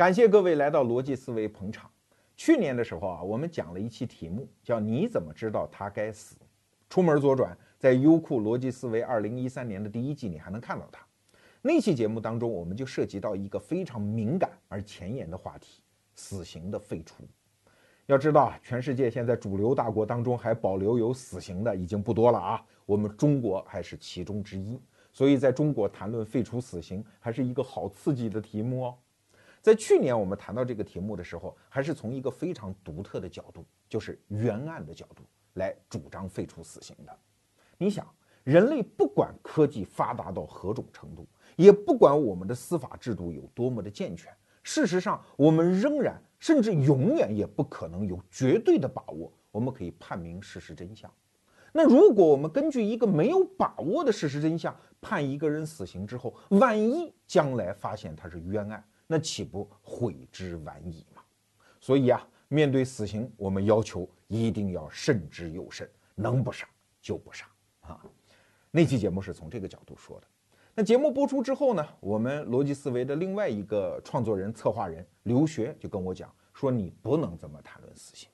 感谢各位来到逻辑思维捧场。去年的时候啊，我们讲了一期题目，叫“你怎么知道他该死”。出门左转，在优酷逻辑思维二零一三年的第一季，你还能看到它。那期节目当中，我们就涉及到一个非常敏感而前沿的话题——死刑的废除。要知道啊，全世界现在主流大国当中还保留有死刑的已经不多了啊，我们中国还是其中之一。所以，在中国谈论废除死刑，还是一个好刺激的题目哦。在去年我们谈到这个题目的时候，还是从一个非常独特的角度，就是冤案的角度来主张废除死刑的。你想，人类不管科技发达到何种程度，也不管我们的司法制度有多么的健全，事实上，我们仍然甚至永远也不可能有绝对的把握，我们可以判明事实真相。那如果我们根据一个没有把握的事实真相判一个人死刑之后，万一将来发现他是冤案，那岂不悔之晚矣吗？所以啊，面对死刑，我们要求一定要慎之又慎，能不杀就不杀啊。那期节目是从这个角度说的。那节目播出之后呢，我们逻辑思维的另外一个创作人、策划人刘学就跟我讲说：“你不能这么谈论死刑，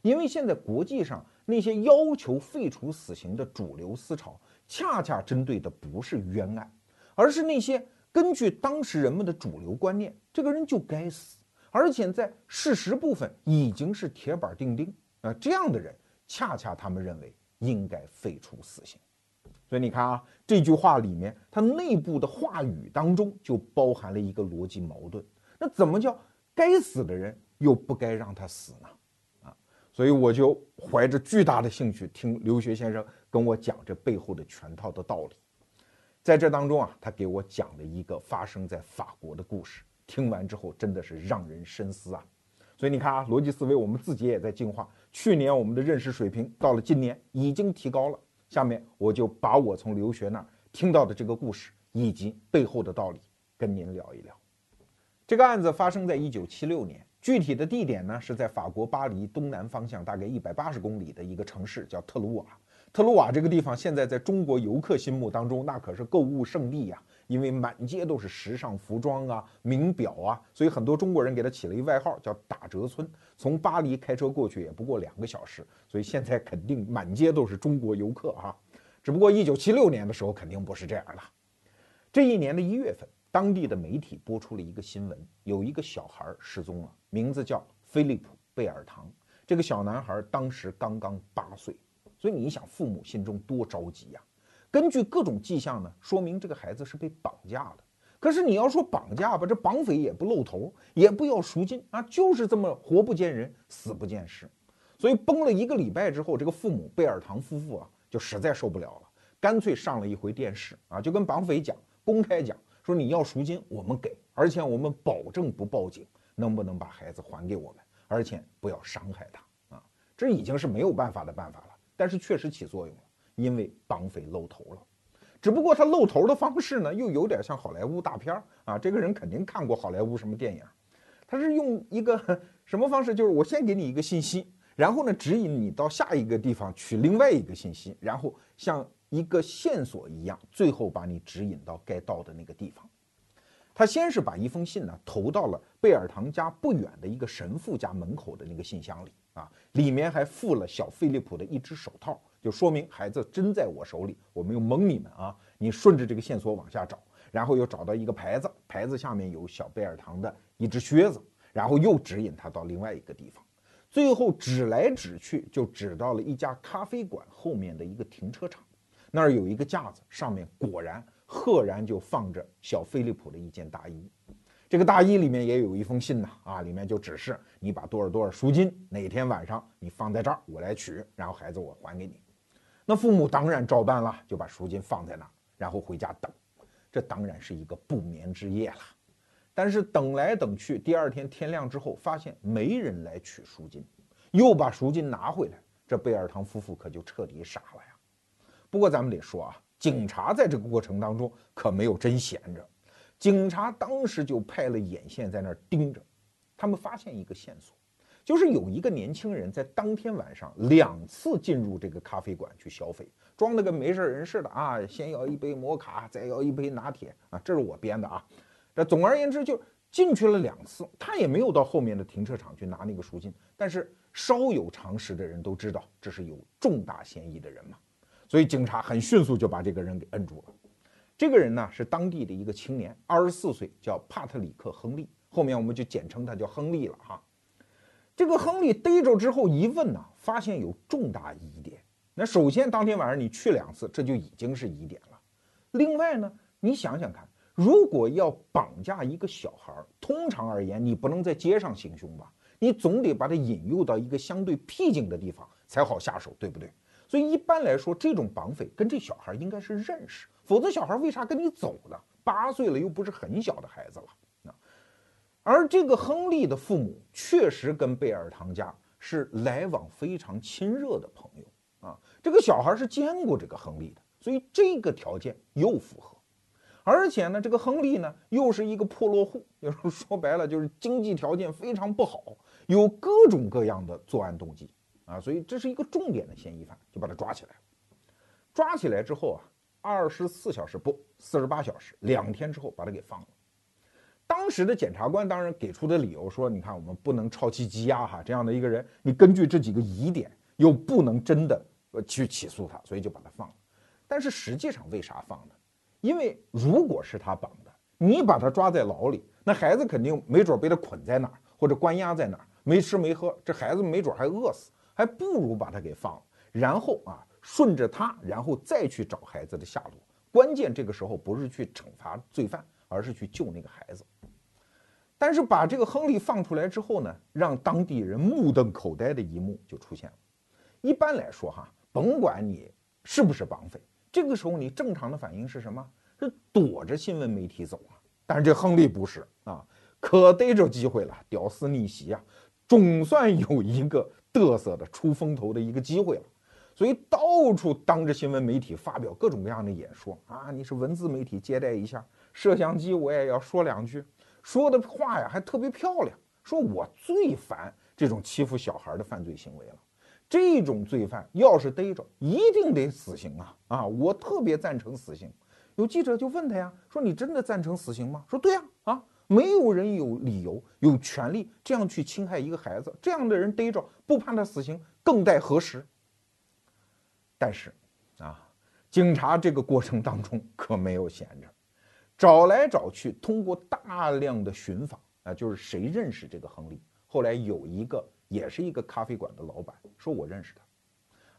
因为现在国际上那些要求废除死刑的主流思潮，恰恰针对的不是冤案，而是那些。”根据当时人们的主流观念，这个人就该死，而且在事实部分已经是铁板钉钉啊。这样的人，恰恰他们认为应该废除死刑。所以你看啊，这句话里面，它内部的话语当中就包含了一个逻辑矛盾。那怎么叫该死的人又不该让他死呢？啊，所以我就怀着巨大的兴趣听刘学先生跟我讲这背后的全套的道理。在这当中啊，他给我讲了一个发生在法国的故事。听完之后，真的是让人深思啊。所以你看啊，逻辑思维我们自己也在进化。去年我们的认识水平到了今年已经提高了。下面我就把我从留学那儿听到的这个故事以及背后的道理跟您聊一聊。这个案子发生在一九七六年，具体的地点呢是在法国巴黎东南方向大概一百八十公里的一个城市，叫特鲁瓦。特鲁瓦这个地方，现在在中国游客心目当中，那可是购物圣地呀。因为满街都是时尚服装啊、名表啊，所以很多中国人给它起了一外号，叫“打折村”。从巴黎开车过去也不过两个小时，所以现在肯定满街都是中国游客啊。只不过一九七六年的时候，肯定不是这样的。这一年的一月份，当地的媒体播出了一个新闻，有一个小孩失踪了，名字叫菲利普·贝尔唐。这个小男孩当时刚刚八岁。所以你想，父母心中多着急呀！根据各种迹象呢，说明这个孩子是被绑架的。可是你要说绑架吧，这绑匪也不露头，也不要赎金啊，就是这么活不见人，死不见尸。所以崩了一个礼拜之后，这个父母贝尔唐夫妇啊，就实在受不了了，干脆上了一回电视啊，就跟绑匪讲，公开讲说你要赎金，我们给，而且我们保证不报警，能不能把孩子还给我们，而且不要伤害他啊？这已经是没有办法的办法了。但是确实起作用了，因为绑匪露头了，只不过他露头的方式呢，又有点像好莱坞大片儿啊。这个人肯定看过好莱坞什么电影，他是用一个什么方式？就是我先给你一个信息，然后呢指引你到下一个地方取另外一个信息，然后像一个线索一样，最后把你指引到该到的那个地方。他先是把一封信呢投到了贝尔唐家不远的一个神父家门口的那个信箱里。啊，里面还附了小菲利普的一只手套，就说明孩子真在我手里，我没有蒙你们啊！你顺着这个线索往下找，然后又找到一个牌子，牌子下面有小贝尔唐的一只靴子，然后又指引他到另外一个地方，最后指来指去就指到了一家咖啡馆后面的一个停车场，那儿有一个架子，上面果然赫然就放着小菲利普的一件大衣。这个大衣里面也有一封信呢，啊，里面就指示你把多少多少赎金，哪天晚上你放在这儿，我来取，然后孩子我还给你。那父母当然照办了，就把赎金放在那儿，然后回家等。这当然是一个不眠之夜了。但是等来等去，第二天天亮之后，发现没人来取赎金，又把赎金拿回来，这贝尔唐夫妇可就彻底傻了呀。不过咱们得说啊，警察在这个过程当中可没有真闲着。警察当时就派了眼线在那儿盯着，他们发现一个线索，就是有一个年轻人在当天晚上两次进入这个咖啡馆去消费，装的跟没事人似的啊，先要一杯摩卡，再要一杯拿铁啊，这是我编的啊。这总而言之，就进去了两次，他也没有到后面的停车场去拿那个赎金。但是稍有常识的人都知道，这是有重大嫌疑的人嘛，所以警察很迅速就把这个人给摁住了。这个人呢是当地的一个青年，二十四岁，叫帕特里克·亨利，后面我们就简称他叫亨利了哈。这个亨利逮着之后一问呢，发现有重大疑点。那首先当天晚上你去两次，这就已经是疑点了。另外呢，你想想看。如果要绑架一个小孩，通常而言，你不能在街上行凶吧？你总得把他引诱到一个相对僻静的地方才好下手，对不对？所以一般来说，这种绑匪跟这小孩应该是认识，否则小孩为啥跟你走呢？八岁了又不是很小的孩子了啊。而这个亨利的父母确实跟贝尔唐家是来往非常亲热的朋友啊。这个小孩是见过这个亨利的，所以这个条件又符合。而且呢，这个亨利呢，又是一个破落户，就是说白了，就是经济条件非常不好，有各种各样的作案动机啊，所以这是一个重点的嫌疑犯，就把他抓起来。抓起来之后啊，二十四小时不，四十八小时，两天之后把他给放了。当时的检察官当然给出的理由说，你看我们不能超期羁押哈，这样的一个人，你根据这几个疑点又不能真的呃去起诉他，所以就把他放了。但是实际上为啥放呢？因为如果是他绑的，你把他抓在牢里，那孩子肯定没准被他捆在哪儿，或者关押在哪儿，没吃没喝，这孩子没准还饿死，还不如把他给放了，然后啊，顺着他，然后再去找孩子的下落。关键这个时候不是去惩罚罪犯，而是去救那个孩子。但是把这个亨利放出来之后呢，让当地人目瞪口呆的一幕就出现了。一般来说哈，甭管你是不是绑匪。这个时候，你正常的反应是什么？是躲着新闻媒体走啊。但是这亨利不是啊，可逮着机会了，屌丝逆袭啊，总算有一个嘚瑟的出风头的一个机会了。所以到处当着新闻媒体发表各种各样的演说啊。你是文字媒体接待一下，摄像机我也要说两句，说的话呀还特别漂亮，说我最烦这种欺负小孩的犯罪行为了。这种罪犯要是逮着，一定得死刑啊！啊，我特别赞成死刑。有记者就问他呀，说你真的赞成死刑吗？说对呀，啊，没有人有理由、有权利这样去侵害一个孩子，这样的人逮着不判他死刑，更待何时？但是，啊，警察这个过程当中可没有闲着，找来找去，通过大量的寻访啊，就是谁认识这个亨利？后来有一个。也是一个咖啡馆的老板，说我认识他，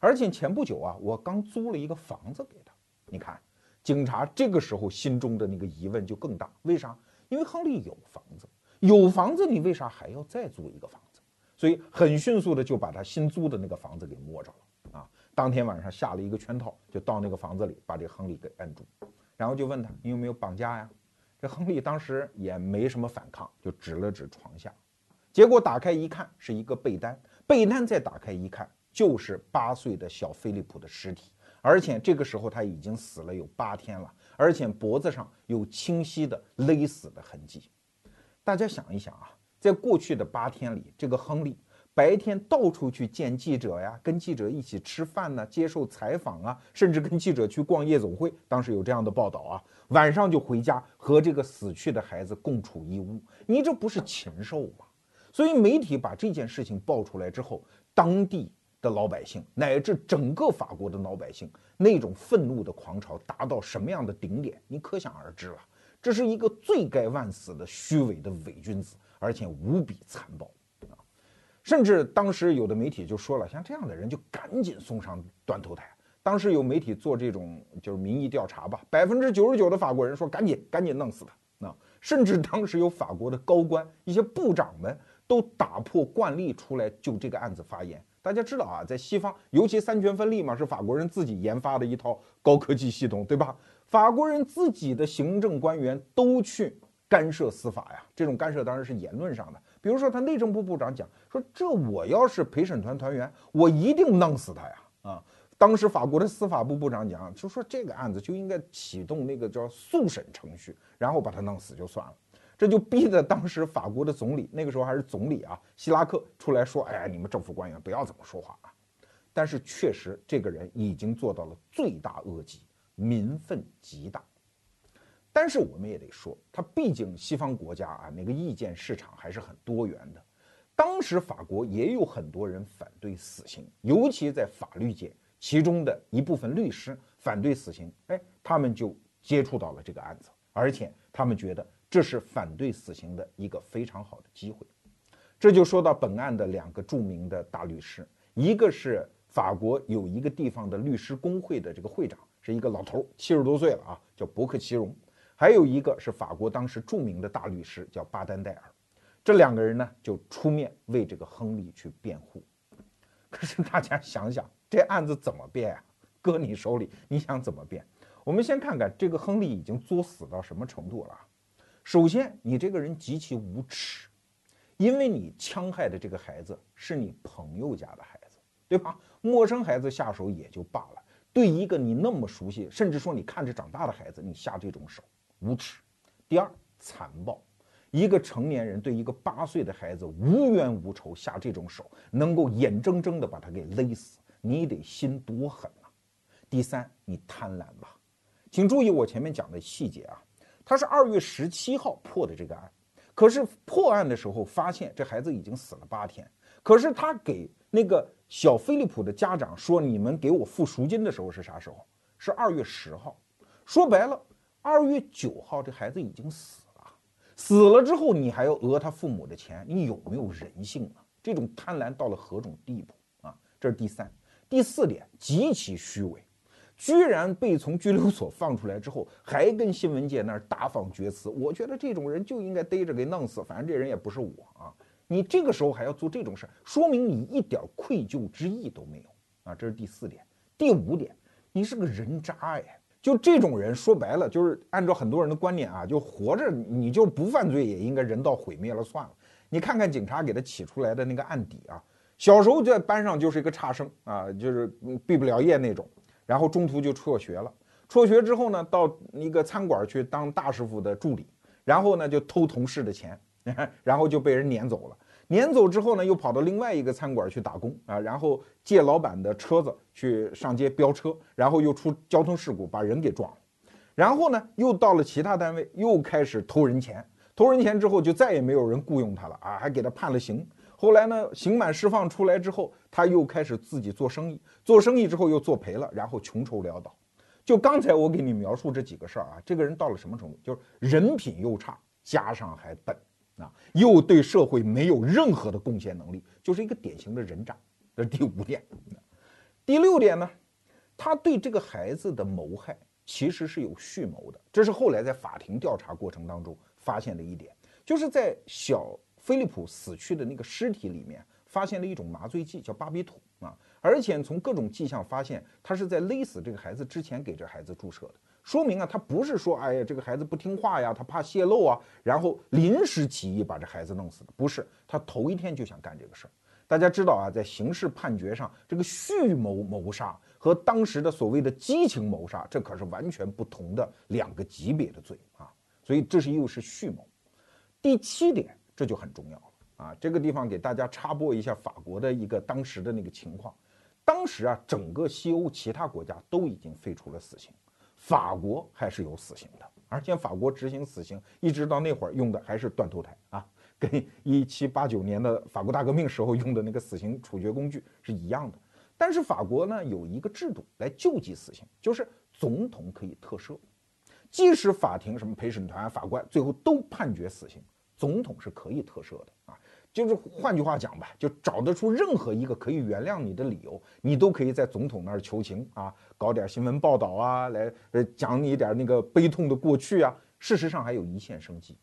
而且前不久啊，我刚租了一个房子给他。你看，警察这个时候心中的那个疑问就更大，为啥？因为亨利有房子，有房子，你为啥还要再租一个房子？所以很迅速的就把他新租的那个房子给摸着了啊！当天晚上下了一个圈套，就到那个房子里把这亨利给摁住，然后就问他你有没有绑架呀？这亨利当时也没什么反抗，就指了指床下。结果打开一看，是一个被单，被单再打开一看，就是八岁的小菲利普的尸体，而且这个时候他已经死了有八天了，而且脖子上有清晰的勒死的痕迹。大家想一想啊，在过去的八天里，这个亨利白天到处去见记者呀，跟记者一起吃饭呢，接受采访啊，甚至跟记者去逛夜总会，当时有这样的报道啊，晚上就回家和这个死去的孩子共处一屋，你这不是禽兽吗？所以媒体把这件事情爆出来之后，当地的老百姓乃至整个法国的老百姓那种愤怒的狂潮达到什么样的顶点，你可想而知了。这是一个罪该万死的虚伪的伪君子，而且无比残暴啊！甚至当时有的媒体就说了，像这样的人就赶紧送上断头台。当时有媒体做这种就是民意调查吧，百分之九十九的法国人说赶紧赶紧弄死他啊！甚至当时有法国的高官一些部长们。都打破惯例出来就这个案子发言。大家知道啊，在西方，尤其三权分立嘛，是法国人自己研发的一套高科技系统，对吧？法国人自己的行政官员都去干涉司法呀。这种干涉当然是言论上的，比如说他内政部部长讲说，这我要是陪审团团员，我一定弄死他呀。啊，当时法国的司法部部长讲，就说这个案子就应该启动那个叫速审程序，然后把他弄死就算了。这就逼得当时法国的总理，那个时候还是总理啊，希拉克出来说：“哎呀，你们政府官员不要这么说话啊！”但是确实，这个人已经做到了罪大恶极，民愤极大。但是我们也得说，他毕竟西方国家啊，那个意见市场还是很多元的。当时法国也有很多人反对死刑，尤其在法律界，其中的一部分律师反对死刑。哎，他们就接触到了这个案子，而且他们觉得这是反对死刑的一个非常好的机会。这就说到本案的两个著名的大律师，一个是法国有一个地方的律师工会的这个会长，是一个老头，七十多岁了啊，叫伯克奇荣。还有一个是法国当时著名的大律师，叫巴丹戴尔，这两个人呢就出面为这个亨利去辩护。可是大家想想，这案子怎么辩啊？搁你手里，你想怎么辩？我们先看看这个亨利已经作死到什么程度了。首先，你这个人极其无耻，因为你戕害的这个孩子是你朋友家的孩子，对吧？陌生孩子下手也就罢了，对一个你那么熟悉，甚至说你看着长大的孩子，你下这种手。无耻，第二残暴，一个成年人对一个八岁的孩子无冤无仇下这种手，能够眼睁睁的把他给勒死，你得心多狠呐！第三，你贪婪吧，请注意我前面讲的细节啊，他是二月十七号破的这个案，可是破案的时候发现这孩子已经死了八天，可是他给那个小菲利普的家长说你们给我付赎金的时候是啥时候？是二月十号，说白了。二月九号，这孩子已经死了。死了之后，你还要讹他父母的钱，你有没有人性啊？这种贪婪到了何种地步啊？这是第三、第四点，极其虚伪，居然被从拘留所放出来之后，还跟新闻界那儿大放厥词。我觉得这种人就应该逮着给弄死，反正这人也不是我啊。你这个时候还要做这种事儿，说明你一点愧疚之意都没有啊。这是第四点，第五点，你是个人渣哎。就这种人，说白了就是按照很多人的观念啊，就活着你就不犯罪也应该人道毁灭了算了。你看看警察给他起出来的那个案底啊，小时候在班上就是一个差生啊，就是毕不了业那种，然后中途就辍学了。辍学之后呢，到一个餐馆去当大师傅的助理，然后呢就偷同事的钱，然后就被人撵走了。撵走之后呢，又跑到另外一个餐馆去打工啊，然后借老板的车子去上街飙车，然后又出交通事故把人给撞了，然后呢又到了其他单位又开始偷人钱，偷人钱之后就再也没有人雇佣他了啊，还给他判了刑。后来呢刑满释放出来之后，他又开始自己做生意，做生意之后又做赔了，然后穷愁潦倒。就刚才我给你描述这几个事儿啊，这个人到了什么程度？就是人品又差，加上还笨。啊，又对社会没有任何的贡献能力，就是一个典型的人渣。这是第五点。第六点呢，他对这个孩子的谋害其实是有蓄谋的。这是后来在法庭调查过程当中发现的一点，就是在小菲利普死去的那个尸体里面发现了一种麻醉剂，叫巴比妥啊，而且从各种迹象发现，他是在勒死这个孩子之前给这孩子注射的。说明啊，他不是说，哎呀，这个孩子不听话呀，他怕泄露啊，然后临时起意把这孩子弄死的，不是，他头一天就想干这个事儿。大家知道啊，在刑事判决上，这个蓄谋谋杀和当时的所谓的激情谋杀，这可是完全不同的两个级别的罪啊。所以这是又是蓄谋。第七点，这就很重要了啊，这个地方给大家插播一下法国的一个当时的那个情况。当时啊，整个西欧其他国家都已经废除了死刑。法国还是有死刑的，而且法国执行死刑一直到那会儿用的还是断头台啊，跟一七八九年的法国大革命时候用的那个死刑处决工具是一样的。但是法国呢有一个制度来救济死刑，就是总统可以特赦，即使法庭什么陪审团、法官最后都判决死刑，总统是可以特赦的啊。就是换句话讲吧，就找得出任何一个可以原谅你的理由，你都可以在总统那儿求情啊，搞点新闻报道啊，来呃讲你一点那个悲痛的过去啊。事实上还有一线生机。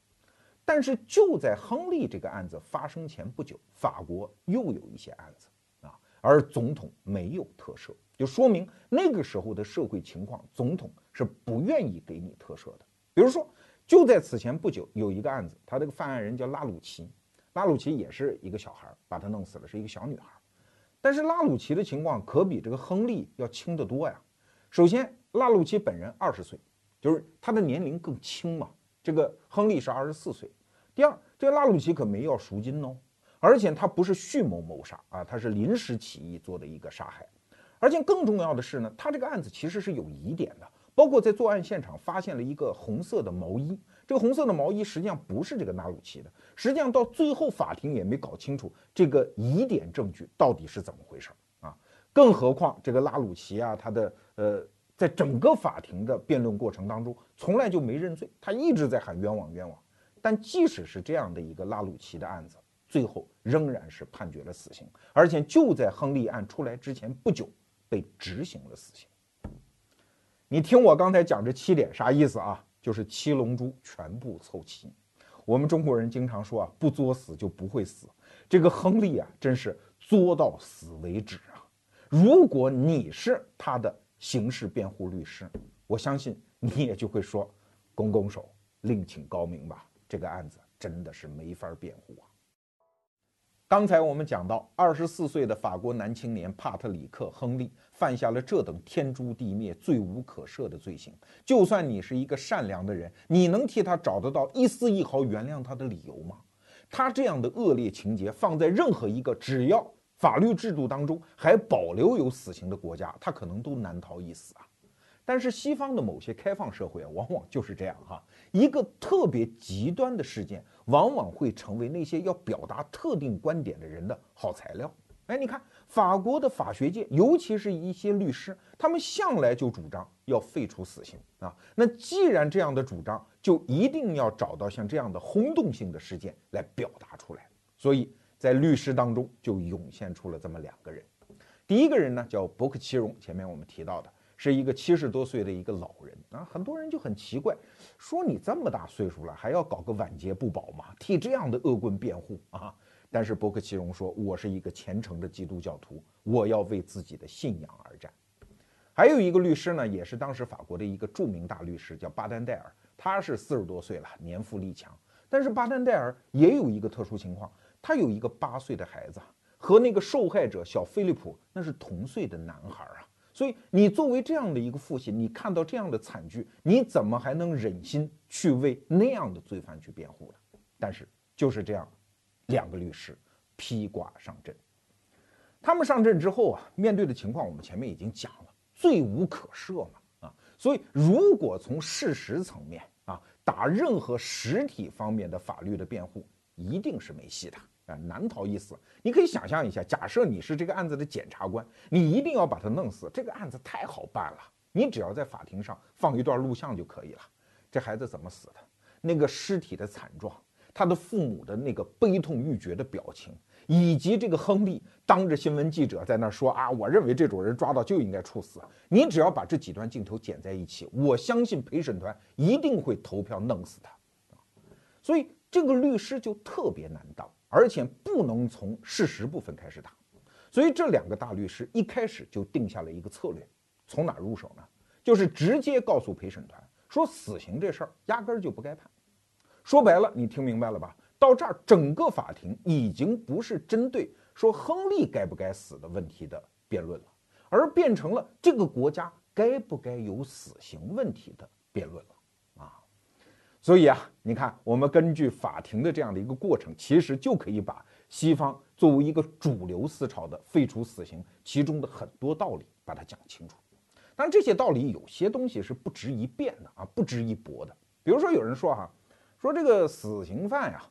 但是就在亨利这个案子发生前不久，法国又有一些案子啊，而总统没有特赦，就说明那个时候的社会情况，总统是不愿意给你特赦的。比如说，就在此前不久，有一个案子，他这个犯案人叫拉鲁奇。拉鲁奇也是一个小孩，把他弄死了，是一个小女孩。但是拉鲁奇的情况可比这个亨利要轻得多呀。首先，拉鲁奇本人二十岁，就是他的年龄更轻嘛。这个亨利是二十四岁。第二，这个拉鲁奇可没要赎金哦，而且他不是蓄谋谋杀啊，他是临时起意做的一个杀害。而且更重要的是呢，他这个案子其实是有疑点的，包括在作案现场发现了一个红色的毛衣，这个红色的毛衣实际上不是这个纳鲁奇的。实际上到最后法庭也没搞清楚这个疑点证据到底是怎么回事啊！更何况这个拉鲁奇啊，他的呃，在整个法庭的辩论过程当中，从来就没认罪，他一直在喊冤枉冤枉。但即使是这样的一个拉鲁奇的案子，最后仍然是判决了死刑，而且就在亨利案出来之前不久被执行了死刑。你听我刚才讲这七点啥意思啊？就是七龙珠全部凑齐。我们中国人经常说啊，不作死就不会死。这个亨利啊，真是作到死为止啊！如果你是他的刑事辩护律师，我相信你也就会说，拱拱手，另请高明吧。这个案子真的是没法辩护啊。刚才我们讲到，二十四岁的法国男青年帕特里克·亨利犯下了这等天诛地灭、罪无可赦的罪行。就算你是一个善良的人，你能替他找得到一丝一毫原谅他的理由吗？他这样的恶劣情节，放在任何一个只要法律制度当中还保留有死刑的国家，他可能都难逃一死啊。但是西方的某些开放社会啊，往往就是这样哈，一个特别极端的事件，往往会成为那些要表达特定观点的人的好材料。哎，你看法国的法学界，尤其是一些律师，他们向来就主张要废除死刑啊。那既然这样的主张，就一定要找到像这样的轰动性的事件来表达出来。所以在律师当中就涌现出了这么两个人，第一个人呢叫伯克奇荣，前面我们提到的。是一个七十多岁的一个老人啊，很多人就很奇怪，说你这么大岁数了，还要搞个晚节不保吗？替这样的恶棍辩护啊？但是伯克奇荣说，我是一个虔诚的基督教徒，我要为自己的信仰而战。还有一个律师呢，也是当时法国的一个著名大律师，叫巴丹戴尔，他是四十多岁了，年富力强。但是巴丹戴尔也有一个特殊情况，他有一个八岁的孩子，和那个受害者小菲利普那是同岁的男孩啊。所以，你作为这样的一个父亲，你看到这样的惨剧，你怎么还能忍心去为那样的罪犯去辩护呢？但是就是这样，两个律师披挂上阵。他们上阵之后啊，面对的情况我们前面已经讲了，罪无可赦嘛啊。所以，如果从事实层面啊，打任何实体方面的法律的辩护，一定是没戏的。啊，难逃一死。你可以想象一下，假设你是这个案子的检察官，你一定要把他弄死。这个案子太好办了，你只要在法庭上放一段录像就可以了。这孩子怎么死的？那个尸体的惨状，他的父母的那个悲痛欲绝的表情，以及这个亨利当着新闻记者在那说啊，我认为这种人抓到就应该处死。你只要把这几段镜头剪在一起，我相信陪审团一定会投票弄死他。所以这个律师就特别难当。而且不能从事实部分开始打，所以这两个大律师一开始就定下了一个策略，从哪入手呢？就是直接告诉陪审团说，死刑这事儿压根儿就不该判。说白了，你听明白了吧？到这儿，整个法庭已经不是针对说亨利该不该死的问题的辩论了，而变成了这个国家该不该有死刑问题的辩论了啊。所以啊，你看，我们根据法庭的这样的一个过程，其实就可以把西方作为一个主流思潮的废除死刑其中的很多道理把它讲清楚。当然，这些道理有些东西是不值一辩的啊，不值一驳的。比如说，有人说哈，说这个死刑犯呀，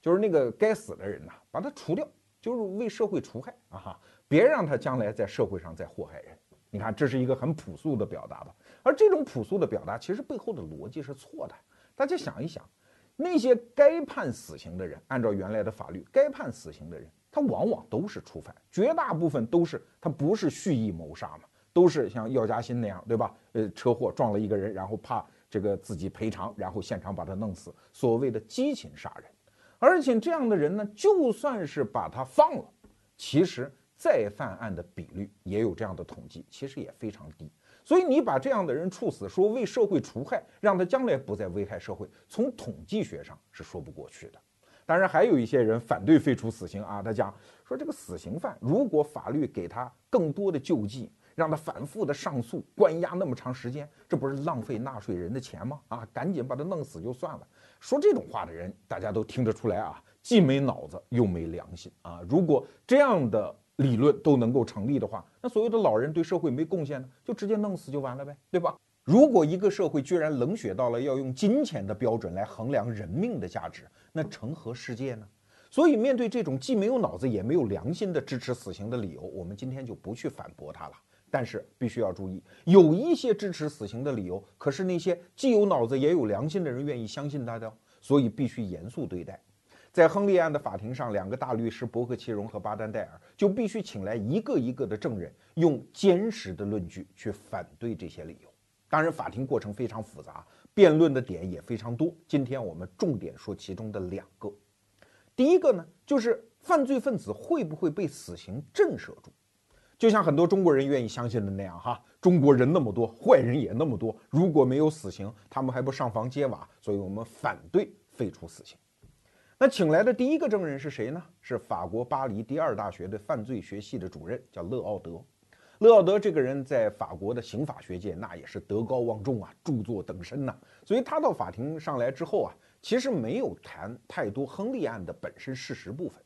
就是那个该死的人呐，把他除掉，就是为社会除害啊，哈，别让他将来在社会上再祸害人。你看，这是一个很朴素的表达吧？而这种朴素的表达，其实背后的逻辑是错的。大家想一想，那些该判死刑的人，按照原来的法律该判死刑的人，他往往都是初犯，绝大部分都是他不是蓄意谋杀嘛，都是像药家鑫那样，对吧？呃，车祸撞了一个人，然后怕这个自己赔偿，然后现场把他弄死，所谓的激情杀人。而且这样的人呢，就算是把他放了，其实再犯案的比率也有这样的统计，其实也非常低。所以你把这样的人处死，说为社会除害，让他将来不再危害社会，从统计学上是说不过去的。当然，还有一些人反对废除死刑啊，他讲说这个死刑犯如果法律给他更多的救济，让他反复的上诉，关押那么长时间，这不是浪费纳税人的钱吗？啊，赶紧把他弄死就算了。说这种话的人，大家都听得出来啊，既没脑子又没良心啊。如果这样的。理论都能够成立的话，那所有的老人对社会没贡献呢，就直接弄死就完了呗，对吧？如果一个社会居然冷血到了要用金钱的标准来衡量人命的价值，那成何世界呢？所以，面对这种既没有脑子也没有良心的支持死刑的理由，我们今天就不去反驳他了。但是，必须要注意，有一些支持死刑的理由，可是那些既有脑子也有良心的人愿意相信他的，所以必须严肃对待。在亨利案的法庭上，两个大律师伯克奇荣和巴丹戴尔就必须请来一个一个的证人，用坚实的论据去反对这些理由。当然，法庭过程非常复杂，辩论的点也非常多。今天我们重点说其中的两个。第一个呢，就是犯罪分子会不会被死刑震慑住？就像很多中国人愿意相信的那样，哈，中国人那么多，坏人也那么多，如果没有死刑，他们还不上房揭瓦？所以我们反对废除死刑。那请来的第一个证人是谁呢？是法国巴黎第二大学的犯罪学系的主任，叫勒奥德。勒奥德这个人在法国的刑法学界那也是德高望重啊，著作等身呐。所以他到法庭上来之后啊，其实没有谈太多亨利案的本身事实部分，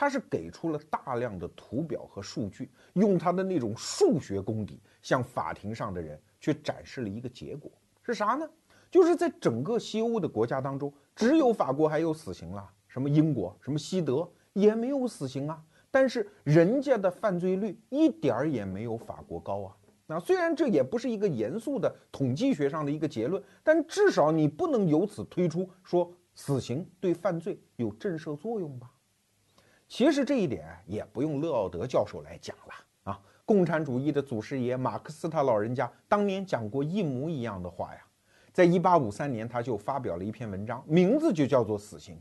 他是给出了大量的图表和数据，用他的那种数学功底向法庭上的人去展示了一个结果是啥呢？就是在整个西欧的国家当中。只有法国还有死刑了，什么英国、什么西德也没有死刑啊。但是人家的犯罪率一点儿也没有法国高啊。那虽然这也不是一个严肃的统计学上的一个结论，但至少你不能由此推出说死刑对犯罪有震慑作用吧？其实这一点也不用勒奥德教授来讲了啊。共产主义的祖师爷马克思他老人家当年讲过一模一样的话呀。在一八五三年，他就发表了一篇文章，名字就叫做《死刑》。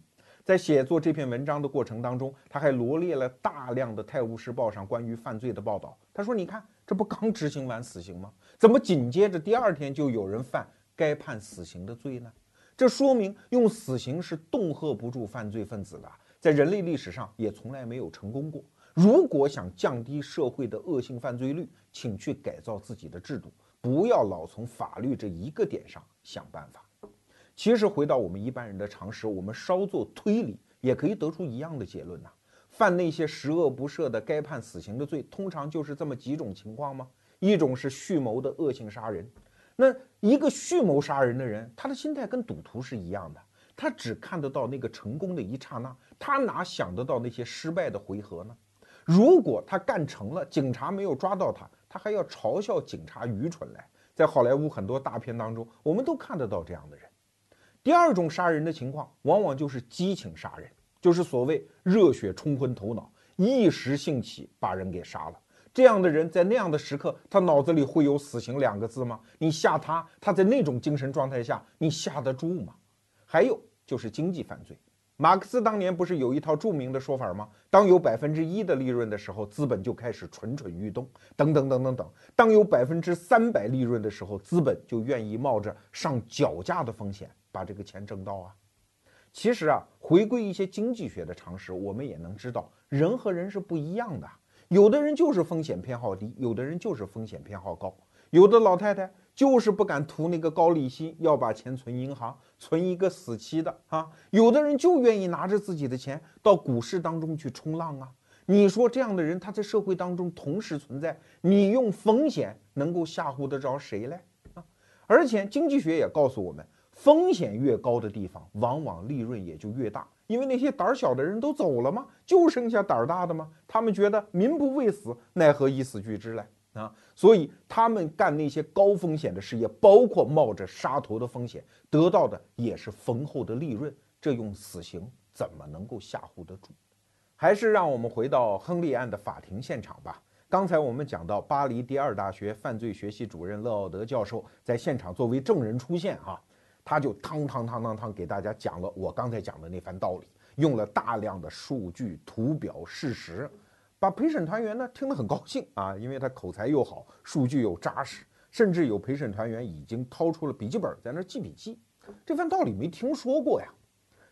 在写作这篇文章的过程当中，他还罗列了大量的《泰晤士报》上关于犯罪的报道。他说：“你看，这不刚执行完死刑吗？怎么紧接着第二天就有人犯该判死刑的罪呢？这说明用死刑是恫吓不住犯罪分子的，在人类历史上也从来没有成功过。如果想降低社会的恶性犯罪率，请去改造自己的制度。”不要老从法律这一个点上想办法。其实回到我们一般人的常识，我们稍作推理，也可以得出一样的结论呐。犯那些十恶不赦的该判死刑的罪，通常就是这么几种情况吗？一种是蓄谋的恶性杀人。那一个蓄谋杀人的人，他的心态跟赌徒是一样的，他只看得到那个成功的一刹那，他哪想得到那些失败的回合呢？如果他干成了，警察没有抓到他。他还要嘲笑警察愚蠢来，在好莱坞很多大片当中，我们都看得到这样的人。第二种杀人的情况，往往就是激情杀人，就是所谓热血冲昏头脑，一时兴起把人给杀了。这样的人在那样的时刻，他脑子里会有死刑两个字吗？你吓他，他在那种精神状态下，你吓得住吗？还有就是经济犯罪。马克思当年不是有一套著名的说法吗？当有百分之一的利润的时候，资本就开始蠢蠢欲动，等等等等等。当有百分之三百利润的时候，资本就愿意冒着上脚架的风险把这个钱挣到啊。其实啊，回归一些经济学的常识，我们也能知道，人和人是不一样的。有的人就是风险偏好低，有的人就是风险偏好高。有的老太太就是不敢图那个高利息，要把钱存银行，存一个死期的啊。有的人就愿意拿着自己的钱到股市当中去冲浪啊。你说这样的人他在社会当中同时存在，你用风险能够吓唬得着谁嘞？啊！而且经济学也告诉我们，风险越高的地方，往往利润也就越大，因为那些胆儿小的人都走了吗？就剩下胆儿大的吗？他们觉得民不畏死，奈何以死惧之嘞？啊，所以他们干那些高风险的事业，包括冒着杀头的风险，得到的也是丰厚的利润。这用死刑怎么能够吓唬得住？还是让我们回到亨利案的法庭现场吧。刚才我们讲到，巴黎第二大学犯罪学系主任勒奥德教授在现场作为证人出现，哈，他就汤汤汤汤汤给大家讲了我刚才讲的那番道理，用了大量的数据、图表、事实。把陪审团员呢听得很高兴啊，因为他口才又好，数据又扎实，甚至有陪审团员已经掏出了笔记本在那记笔记。这番道理没听说过呀，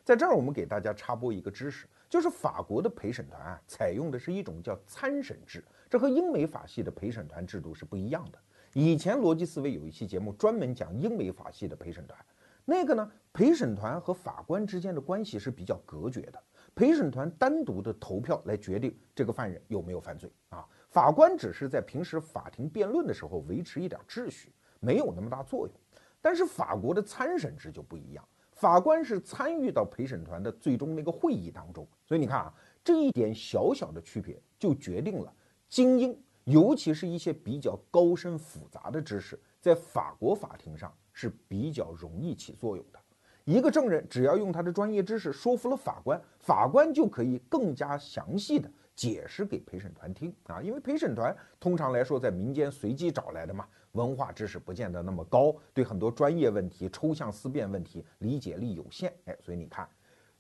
在这儿我们给大家插播一个知识，就是法国的陪审团啊，采用的是一种叫参审制，这和英美法系的陪审团制度是不一样的。以前逻辑思维有一期节目专门讲英美法系的陪审团，那个呢，陪审团和法官之间的关系是比较隔绝的。陪审团单独的投票来决定这个犯人有没有犯罪啊，法官只是在平时法庭辩论的时候维持一点秩序。没有那么大作用。但是法国的参审制就不一样，法官是参与到陪审团的最终那个会议当中，所以你看啊，这一点小小的区别就决定了精英，尤其是一些比较高深复杂的知识，在法国法庭上是比较容易起作用的。一个证人只要用他的专业知识说服了法官，法官就可以更加详细的解释给陪审团听啊，因为陪审团通常来说在民间随机找来的嘛。文化知识不见得那么高，对很多专业问题、抽象思辨问题理解力有限。哎，所以你看，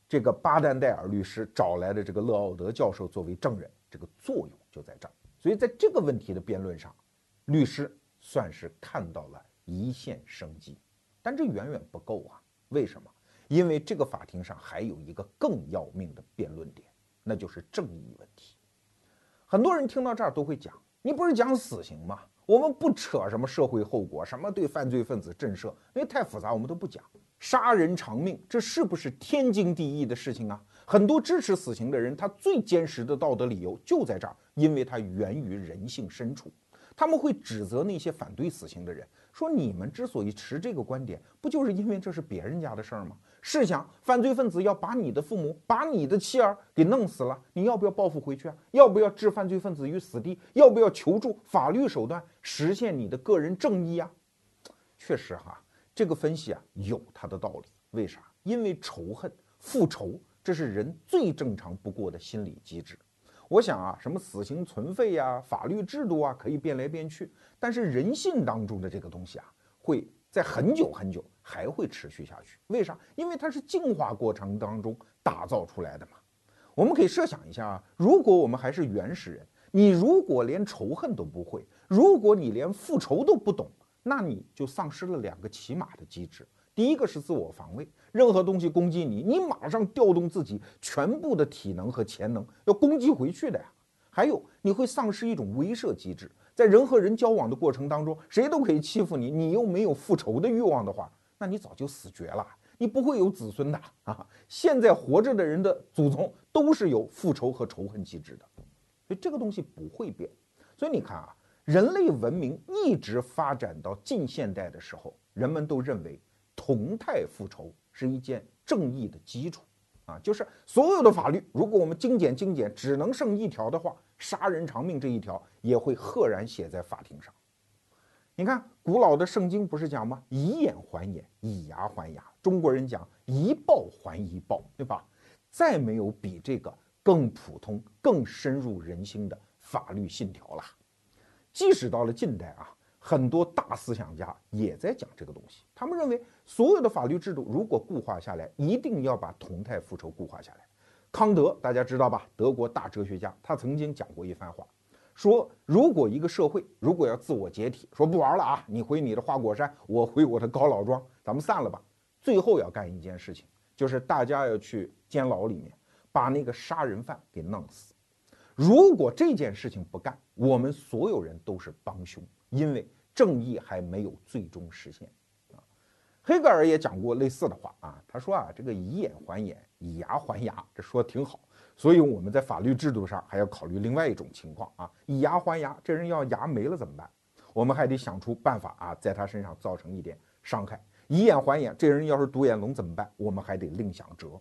这个巴丹戴尔律师找来的这个勒奥德教授作为证人，这个作用就在这儿。所以在这个问题的辩论上，律师算是看到了一线生机。但这远远不够啊！为什么？因为这个法庭上还有一个更要命的辩论点，那就是正义问题。很多人听到这儿都会讲：“你不是讲死刑吗？”我们不扯什么社会后果，什么对犯罪分子震慑，因为太复杂，我们都不讲。杀人偿命，这是不是天经地义的事情啊？很多支持死刑的人，他最坚实的道德理由就在这儿，因为它源于人性深处。他们会指责那些反对死刑的人，说你们之所以持这个观点，不就是因为这是别人家的事儿吗？试想，犯罪分子要把你的父母、把你的妻儿给弄死了，你要不要报复回去啊？要不要置犯罪分子于死地？要不要求助法律手段实现你的个人正义啊？确实哈，这个分析啊有它的道理。为啥？因为仇恨、复仇，这是人最正常不过的心理机制。我想啊，什么死刑存废呀、法律制度啊，可以变来变去，但是人性当中的这个东西啊，会在很久很久。还会持续下去？为啥？因为它是进化过程当中打造出来的嘛。我们可以设想一下啊，如果我们还是原始人，你如果连仇恨都不会，如果你连复仇都不懂，那你就丧失了两个起码的机制。第一个是自我防卫，任何东西攻击你，你马上调动自己全部的体能和潜能要攻击回去的呀。还有，你会丧失一种威慑机制，在人和人交往的过程当中，谁都可以欺负你，你又没有复仇的欲望的话。那你早就死绝了，你不会有子孙的啊！现在活着的人的祖宗都是有复仇和仇恨机制的，所以这个东西不会变。所以你看啊，人类文明一直发展到近现代的时候，人们都认为同态复仇是一件正义的基础啊，就是所有的法律，如果我们精简精简，只能剩一条的话，杀人偿命这一条也会赫然写在法庭上。你看，古老的圣经不是讲吗？以眼还眼，以牙还牙。中国人讲以暴还一暴，对吧？再没有比这个更普通、更深入人心的法律信条了。即使到了近代啊，很多大思想家也在讲这个东西。他们认为，所有的法律制度如果固化下来，一定要把同态复仇固化下来。康德大家知道吧？德国大哲学家，他曾经讲过一番话。说，如果一个社会如果要自我解体，说不玩了啊，你回你的花果山，我回我的高老庄，咱们散了吧。最后要干一件事情，就是大家要去监牢里面把那个杀人犯给弄死。如果这件事情不干，我们所有人都是帮凶，因为正义还没有最终实现。啊，黑格尔也讲过类似的话啊，他说啊，这个以眼还眼，以牙还牙，这说挺好。所以我们在法律制度上还要考虑另外一种情况啊，以牙还牙，这人要牙没了怎么办？我们还得想出办法啊，在他身上造成一点伤害。以眼还眼，这人要是独眼龙怎么办？我们还得另想辙。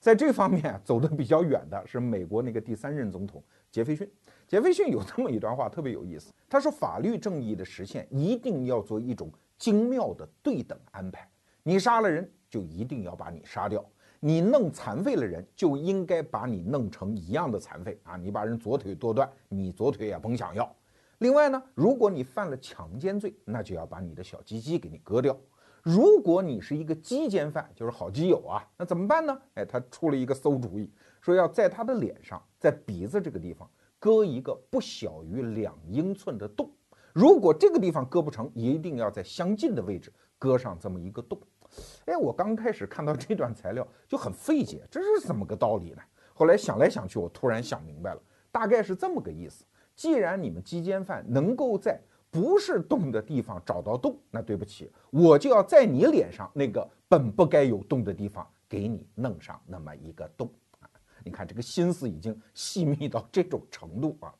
在这方面走得比较远的是美国那个第三任总统杰斐逊。杰斐逊有这么一段话特别有意思，他说：“法律正义的实现一定要做一种精妙的对等安排，你杀了人，就一定要把你杀掉。”你弄残废了人，就应该把你弄成一样的残废啊！你把人左腿剁断，你左腿也甭想要。另外呢，如果你犯了强奸罪，那就要把你的小鸡鸡给你割掉。如果你是一个鸡奸犯，就是好基友啊，那怎么办呢？哎，他出了一个馊主意，说要在他的脸上，在鼻子这个地方割一个不小于两英寸的洞。如果这个地方割不成，一定要在相近的位置割上这么一个洞。哎，我刚开始看到这段材料就很费解，这是怎么个道理呢？后来想来想去，我突然想明白了，大概是这么个意思：既然你们鸡奸犯能够在不是洞的地方找到洞，那对不起，我就要在你脸上那个本不该有洞的地方给你弄上那么一个洞！你看这个心思已经细密到这种程度啊！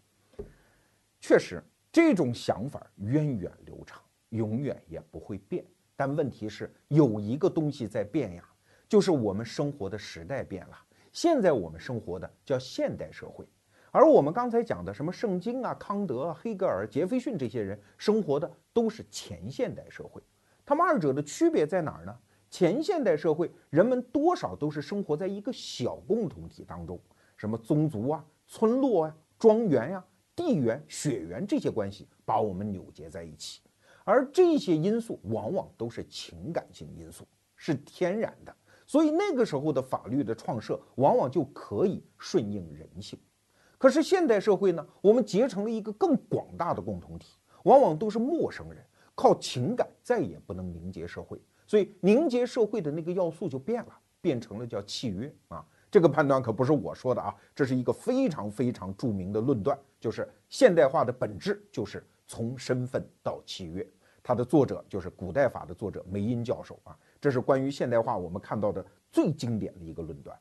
确实，这种想法源远流长。永远也不会变。但问题是有一个东西在变呀，就是我们生活的时代变了。现在我们生活的叫现代社会，而我们刚才讲的什么圣经啊、康德啊、黑格尔、杰斐逊这些人生活的都是前现代社会。他们二者的区别在哪儿呢？前现代社会人们多少都是生活在一个小共同体当中，什么宗族啊、村落啊、庄园呀、地缘、血缘这些关系把我们扭结在一起，而这些因素往往都是情感性因素，是天然的。所以那个时候的法律的创设往往就可以顺应人性。可是现代社会呢，我们结成了一个更广大的共同体，往往都是陌生人，靠情感再也不能凝结社会。所以凝结社会的那个要素就变了，变成了叫契约啊。这个判断可不是我说的啊，这是一个非常非常著名的论断，就是现代化的本质就是从身份到契约。它的作者就是古代法的作者梅因教授啊。这是关于现代化我们看到的最经典的一个论断。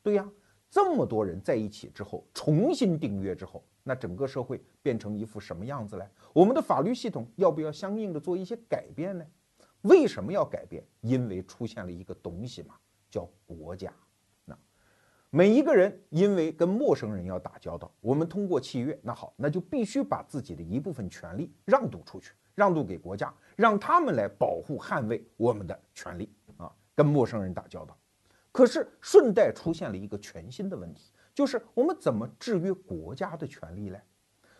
对呀，这么多人在一起之后，重新订约之后，那整个社会变成一副什么样子来？我们的法律系统要不要相应的做一些改变呢？为什么要改变？因为出现了一个东西嘛，叫国家。那每一个人因为跟陌生人要打交道，我们通过契约，那好，那就必须把自己的一部分权利让渡出去，让渡给国家，让他们来保护、捍卫我们的权利啊。跟陌生人打交道，可是顺带出现了一个全新的问题，就是我们怎么制约国家的权利嘞？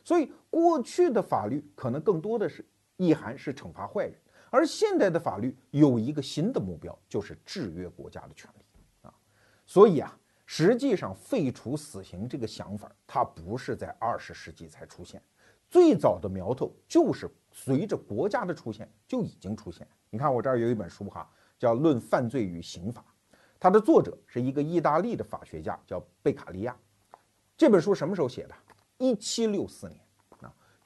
所以过去的法律可能更多的是意涵是惩罚坏人。而现代的法律有一个新的目标，就是制约国家的权利啊。所以啊，实际上废除死刑这个想法，它不是在二十世纪才出现，最早的苗头就是随着国家的出现就已经出现。你看我这儿有一本书哈，叫《论犯罪与刑法》，它的作者是一个意大利的法学家，叫贝卡利亚。这本书什么时候写的？一七六四年。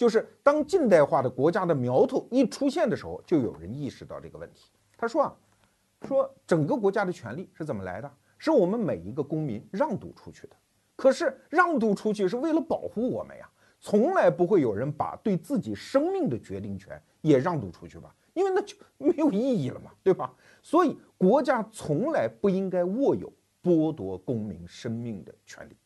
就是当近代化的国家的苗头一出现的时候，就有人意识到这个问题。他说啊，说整个国家的权利是怎么来的？是我们每一个公民让渡出去的。可是让渡出去是为了保护我们呀，从来不会有人把对自己生命的决定权也让渡出去吧？因为那就没有意义了嘛，对吧？所以国家从来不应该握有剥夺公民生命的权利。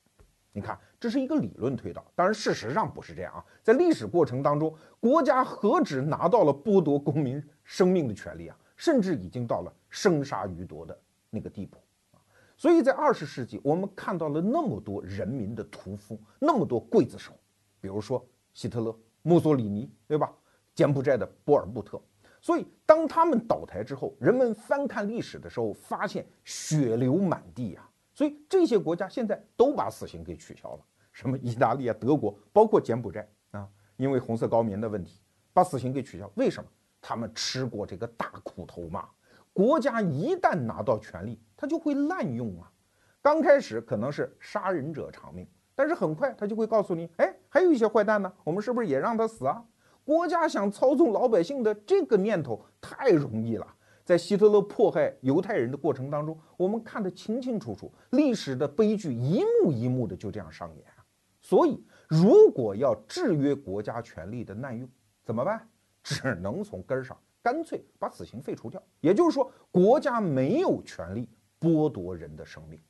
你看，这是一个理论推导，当然事实上不是这样啊。在历史过程当中，国家何止拿到了剥夺公民生命的权利啊，甚至已经到了生杀予夺的那个地步啊。所以在二十世纪，我们看到了那么多人民的屠夫，那么多刽子手，比如说希特勒、墨索里尼，对吧？柬埔寨的波尔布特。所以当他们倒台之后，人们翻看历史的时候，发现血流满地呀。所以这些国家现在都把死刑给取消了，什么意大利啊、德国，包括柬埔寨啊，因为红色高棉的问题，把死刑给取消。为什么？他们吃过这个大苦头嘛。国家一旦拿到权力，他就会滥用啊。刚开始可能是杀人者偿命，但是很快他就会告诉你，哎，还有一些坏蛋呢，我们是不是也让他死啊？国家想操纵老百姓的这个念头太容易了。在希特勒迫害犹太人的过程当中，我们看得清清楚楚，历史的悲剧一幕一幕的就这样上演啊。所以，如果要制约国家权力的滥用，怎么办？只能从根儿上干脆把死刑废除掉。也就是说，国家没有权利剥夺人的生命，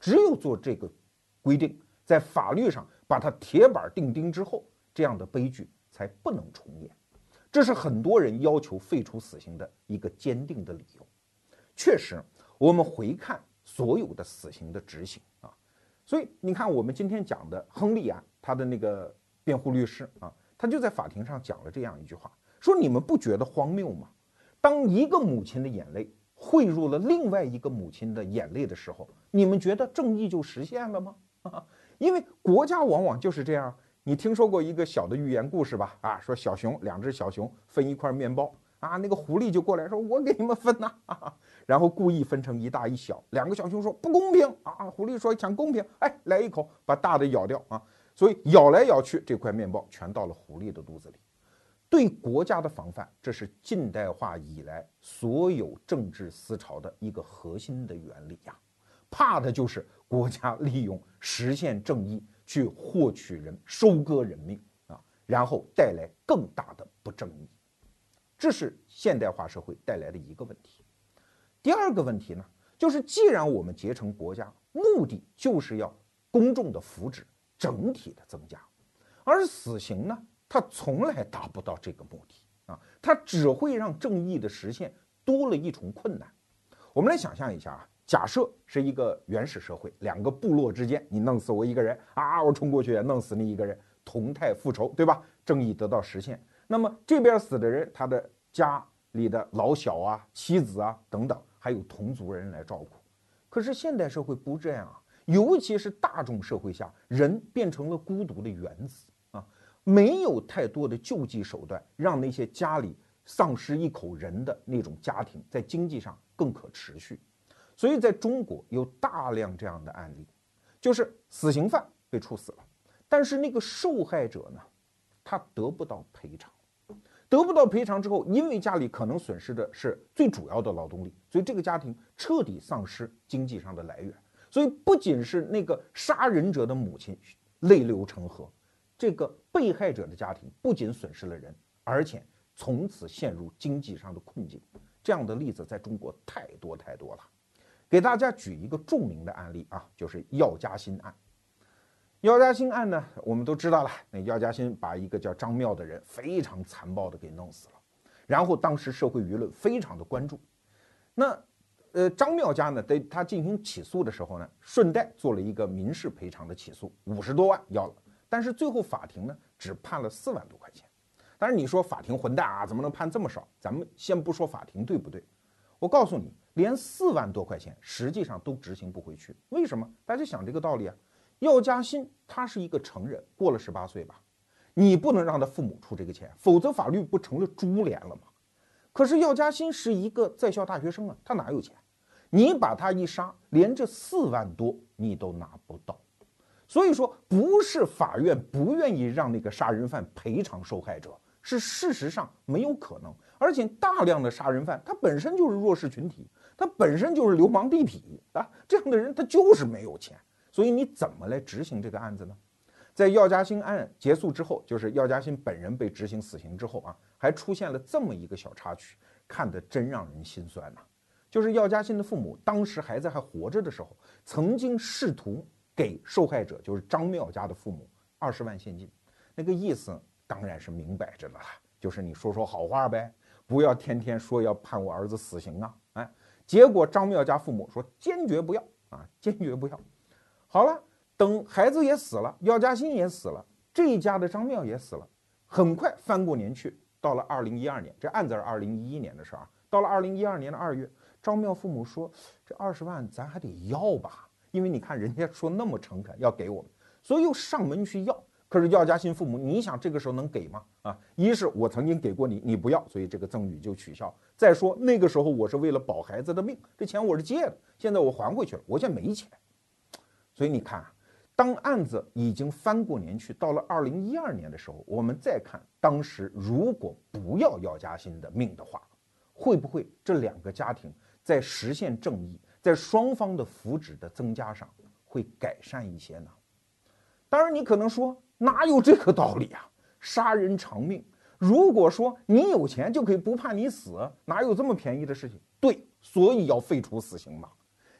只有做这个规定，在法律上把它铁板钉钉之后，这样的悲剧才不能重演。这是很多人要求废除死刑的一个坚定的理由。确实，我们回看所有的死刑的执行啊，所以你看我们今天讲的亨利啊，他的那个辩护律师啊，他就在法庭上讲了这样一句话：说你们不觉得荒谬吗？当一个母亲的眼泪汇入了另外一个母亲的眼泪的时候，你们觉得正义就实现了吗？啊 因为国家往往就是这样。你听说过一个小的寓言故事吧？啊，说小熊两只小熊分一块面包啊，那个狐狸就过来说：“我给你们分呐。”然后故意分成一大一小，两个小熊说不公平啊。狐狸说想公平，哎，来一口把大的咬掉啊。所以咬来咬去，这块面包全到了狐狸的肚子里。对国家的防范，这是近代化以来所有政治思潮的一个核心的原理呀。怕的就是国家利用实现正义。去获取人、收割人命啊，然后带来更大的不正义。这是现代化社会带来的一个问题。第二个问题呢，就是既然我们结成国家，目的就是要公众的福祉整体的增加，而死刑呢，它从来达不到这个目的啊，它只会让正义的实现多了一重困难。我们来想象一下啊，假设是一个原始社会，两个部落之间，你弄死我一个人啊，我冲过去弄死你一个人，同态复仇，对吧？正义得到实现。那么这边死的人，他的家里的老小啊、妻子啊等等，还有同族人来照顾。可是现代社会不这样啊，尤其是大众社会下，人变成了孤独的原子啊，没有太多的救济手段，让那些家里丧失一口人的那种家庭在经济上更可持续。所以在中国有大量这样的案例，就是死刑犯被处死了，但是那个受害者呢？他得不到赔偿，得不到赔偿之后，因为家里可能损失的是最主要的劳动力，所以这个家庭彻底丧失经济上的来源。所以不仅是那个杀人者的母亲泪流成河，这个被害者的家庭不仅损失了人，而且从此陷入经济上的困境。这样的例子在中国太多太多了。给大家举一个著名的案例啊，就是药家鑫案。药家鑫案呢，我们都知道了。那药家鑫把一个叫张妙的人非常残暴的给弄死了，然后当时社会舆论非常的关注。那，呃，张妙家呢，对他进行起诉的时候呢，顺带做了一个民事赔偿的起诉，五十多万要了。但是最后法庭呢，只判了四万多块钱。当然你说法庭混蛋啊，怎么能判这么少？咱们先不说法庭对不对，我告诉你，连四万多块钱实际上都执行不回去。为什么？大家想这个道理啊。药家鑫他是一个成人，过了十八岁吧，你不能让他父母出这个钱，否则法律不成了株连了吗？可是药家鑫是一个在校大学生啊，他哪有钱？你把他一杀，连这四万多你都拿不到。所以说，不是法院不愿意让那个杀人犯赔偿受害者，是事实上没有可能。而且大量的杀人犯他本身就是弱势群体，他本身就是流氓地痞啊，这样的人他就是没有钱。所以你怎么来执行这个案子呢？在药家鑫案结束之后，就是药家鑫本人被执行死刑之后啊，还出现了这么一个小插曲，看得真让人心酸呐。就是药家鑫的父母当时孩子还活着的时候，曾经试图给受害者，就是张妙家的父母二十万现金，那个意思当然是明摆着的了，就是你说说好话呗，不要天天说要判我儿子死刑啊。哎，结果张妙家父母说坚决不要啊，坚决不要。好了，等孩子也死了，药家鑫也死了，这一家的张妙也死了。很快翻过年去，到了二零一二年，这案子是二零一一年的事儿。到了二零一二年的二月，张妙父母说：“这二十万咱还得要吧？因为你看人家说那么诚恳要给我们，所以又上门去要。可是药家鑫父母，你想这个时候能给吗？啊，一是我曾经给过你，你不要，所以这个赠与就取消。再说那个时候我是为了保孩子的命，这钱我是借的，现在我还回去了，我现在没钱。”所以你看，当案子已经翻过年去，到了二零一二年的时候，我们再看当时如果不要药家鑫的命的话，会不会这两个家庭在实现正义，在双方的福祉的增加上会改善一些呢？当然，你可能说哪有这个道理啊？杀人偿命，如果说你有钱就可以不判你死，哪有这么便宜的事情？对，所以要废除死刑嘛。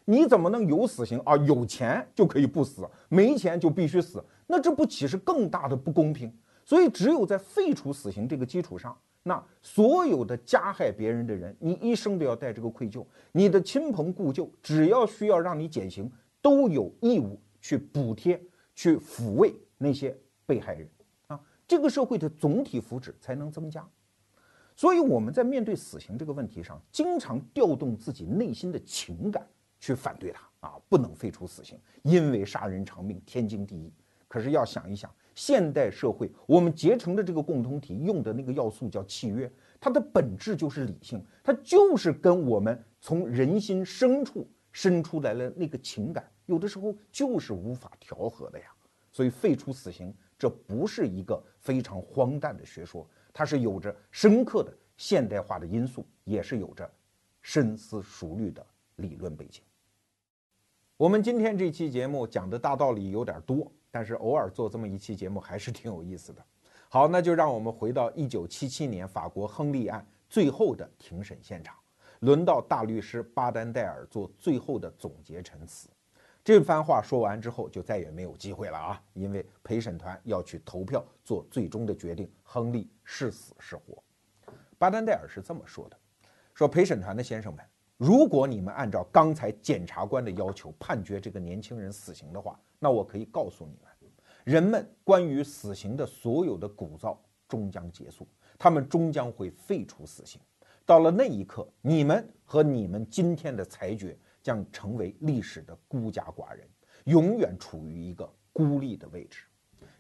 你怎么能有死刑啊？有钱就可以不死，没钱就必须死，那这不岂是更大的不公平？所以只有在废除死刑这个基础上，那所有的加害别人的人，你一生都要带这个愧疚。你的亲朋故旧，只要需要让你减刑，都有义务去补贴、去抚慰那些被害人啊，这个社会的总体福祉才能增加。所以我们在面对死刑这个问题上，经常调动自己内心的情感。去反对他啊，不能废除死刑，因为杀人偿命天经地义。可是要想一想，现代社会我们结成的这个共同体用的那个要素叫契约，它的本质就是理性，它就是跟我们从人心深处生出来了那个情感，有的时候就是无法调和的呀。所以废除死刑，这不是一个非常荒诞的学说，它是有着深刻的现代化的因素，也是有着深思熟虑的理论背景。我们今天这期节目讲的大道理有点多，但是偶尔做这么一期节目还是挺有意思的。好，那就让我们回到一九七七年法国亨利案最后的庭审现场，轮到大律师巴丹戴尔做最后的总结陈词。这番话说完之后，就再也没有机会了啊！因为陪审团要去投票做最终的决定，亨利是死是活。巴丹戴尔是这么说的：“说陪审团的先生们，如果你们按照刚才检察官的要求判决这个年轻人死刑的话，那我可以告诉你们，人们关于死刑的所有的鼓噪终将结束，他们终将会废除死刑。到了那一刻，你们和你们今天的裁决将成为历史的孤家寡人，永远处于一个孤立的位置。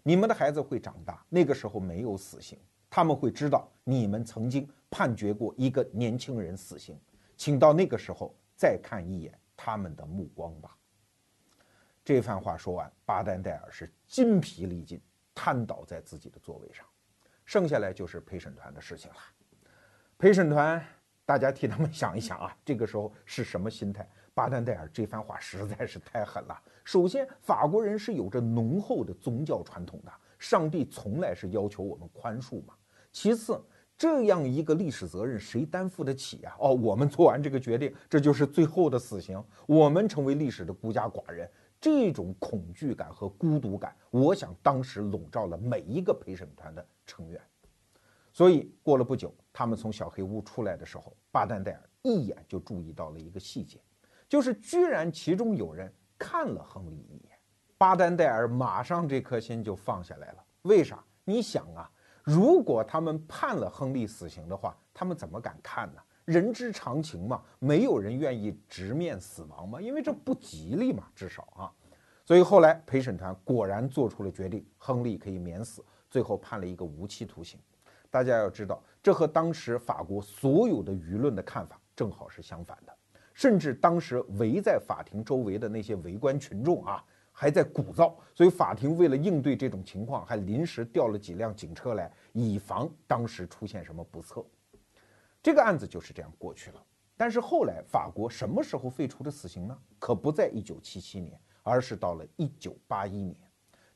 你们的孩子会长大，那个时候没有死刑。”他们会知道你们曾经判决过一个年轻人死刑，请到那个时候再看一眼他们的目光吧。这番话说完，巴丹戴尔是筋疲力尽，瘫倒在自己的座位上。剩下来就是陪审团的事情了。陪审团，大家替他们想一想啊，这个时候是什么心态？巴丹戴尔这番话实在是太狠了。首先，法国人是有着浓厚的宗教传统的，上帝从来是要求我们宽恕嘛。其次，这样一个历史责任谁担负得起呀？哦，我们做完这个决定，这就是最后的死刑，我们成为历史的孤家寡人，这种恐惧感和孤独感，我想当时笼罩了每一个陪审团的成员。所以过了不久，他们从小黑屋出来的时候，巴丹戴尔一眼就注意到了一个细节，就是居然其中有人看了亨利一眼。巴丹戴尔马上这颗心就放下来了。为啥？你想啊。如果他们判了亨利死刑的话，他们怎么敢看呢？人之常情嘛，没有人愿意直面死亡嘛，因为这不吉利嘛，至少啊。所以后来陪审团果然做出了决定，亨利可以免死，最后判了一个无期徒刑。大家要知道，这和当时法国所有的舆论的看法正好是相反的，甚至当时围在法庭周围的那些围观群众啊。还在鼓噪，所以法庭为了应对这种情况，还临时调了几辆警车来，以防当时出现什么不测。这个案子就是这样过去了。但是后来法国什么时候废除的死刑呢？可不在1977年，而是到了1981年。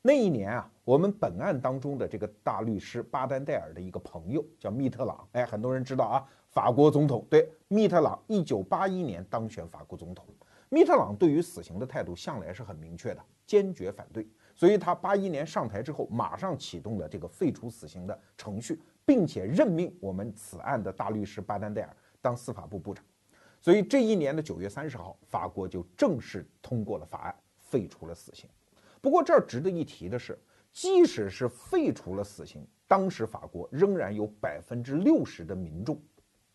那一年啊，我们本案当中的这个大律师巴丹戴尔的一个朋友叫密特朗，哎，很多人知道啊，法国总统。对，密特朗1981年当选法国总统。密特朗对于死刑的态度向来是很明确的，坚决反对。所以他八一年上台之后，马上启动了这个废除死刑的程序，并且任命我们此案的大律师巴丹戴尔当司法部部长。所以这一年的九月三十号，法国就正式通过了法案，废除了死刑。不过这儿值得一提的是，即使是废除了死刑，当时法国仍然有百分之六十的民众，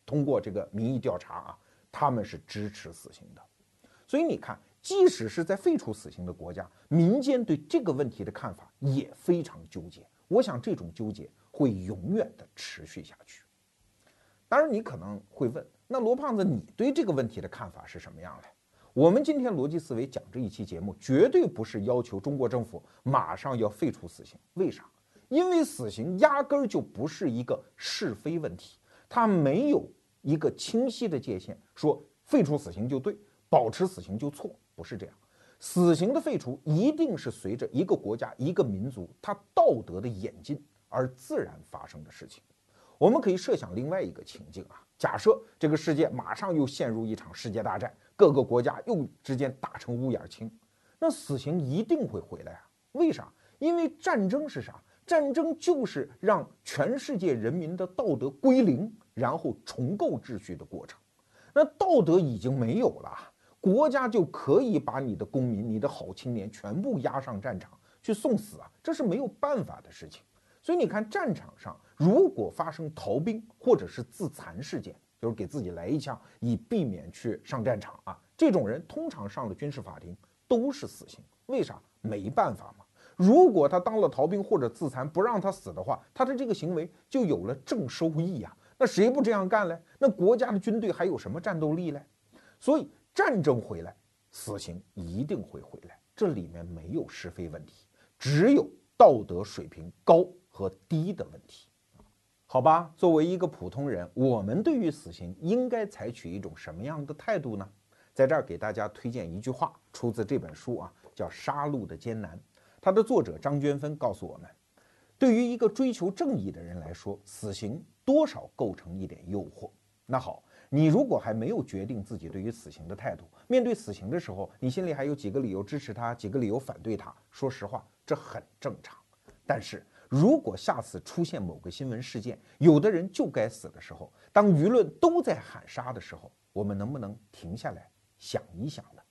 通过这个民意调查啊，他们是支持死刑的。所以你看，即使是在废除死刑的国家，民间对这个问题的看法也非常纠结。我想这种纠结会永远的持续下去。当然，你可能会问，那罗胖子，你对这个问题的看法是什么样的？我们今天逻辑思维讲这一期节目，绝对不是要求中国政府马上要废除死刑。为啥？因为死刑压根儿就不是一个是非问题，他没有一个清晰的界限，说废除死刑就对。保持死刑就错，不是这样。死刑的废除一定是随着一个国家、一个民族它道德的演进而自然发生的事情。我们可以设想另外一个情境啊，假设这个世界马上又陷入一场世界大战，各个国家又之间打成乌眼青，那死刑一定会回来啊？为啥？因为战争是啥？战争就是让全世界人民的道德归零，然后重构秩序的过程。那道德已经没有了。国家就可以把你的公民、你的好青年全部押上战场去送死啊，这是没有办法的事情。所以你看，战场上如果发生逃兵或者是自残事件，就是给自己来一枪以避免去上战场啊，这种人通常上了军事法庭都是死刑。为啥？没办法嘛。如果他当了逃兵或者自残不让他死的话，他的这个行为就有了正收益呀。那谁不这样干嘞？那国家的军队还有什么战斗力嘞？所以。战争回来，死刑一定会回来，这里面没有是非问题，只有道德水平高和低的问题，好吧？作为一个普通人，我们对于死刑应该采取一种什么样的态度呢？在这儿给大家推荐一句话，出自这本书啊，叫《杀戮的艰难》，它的作者张娟芬告诉我们，对于一个追求正义的人来说，死刑多少构成一点诱惑。那好，你如果还没有决定自己对于死刑的态度，面对死刑的时候，你心里还有几个理由支持他，几个理由反对他。说实话，这很正常。但是如果下次出现某个新闻事件，有的人就该死的时候，当舆论都在喊杀的时候，我们能不能停下来想一想呢？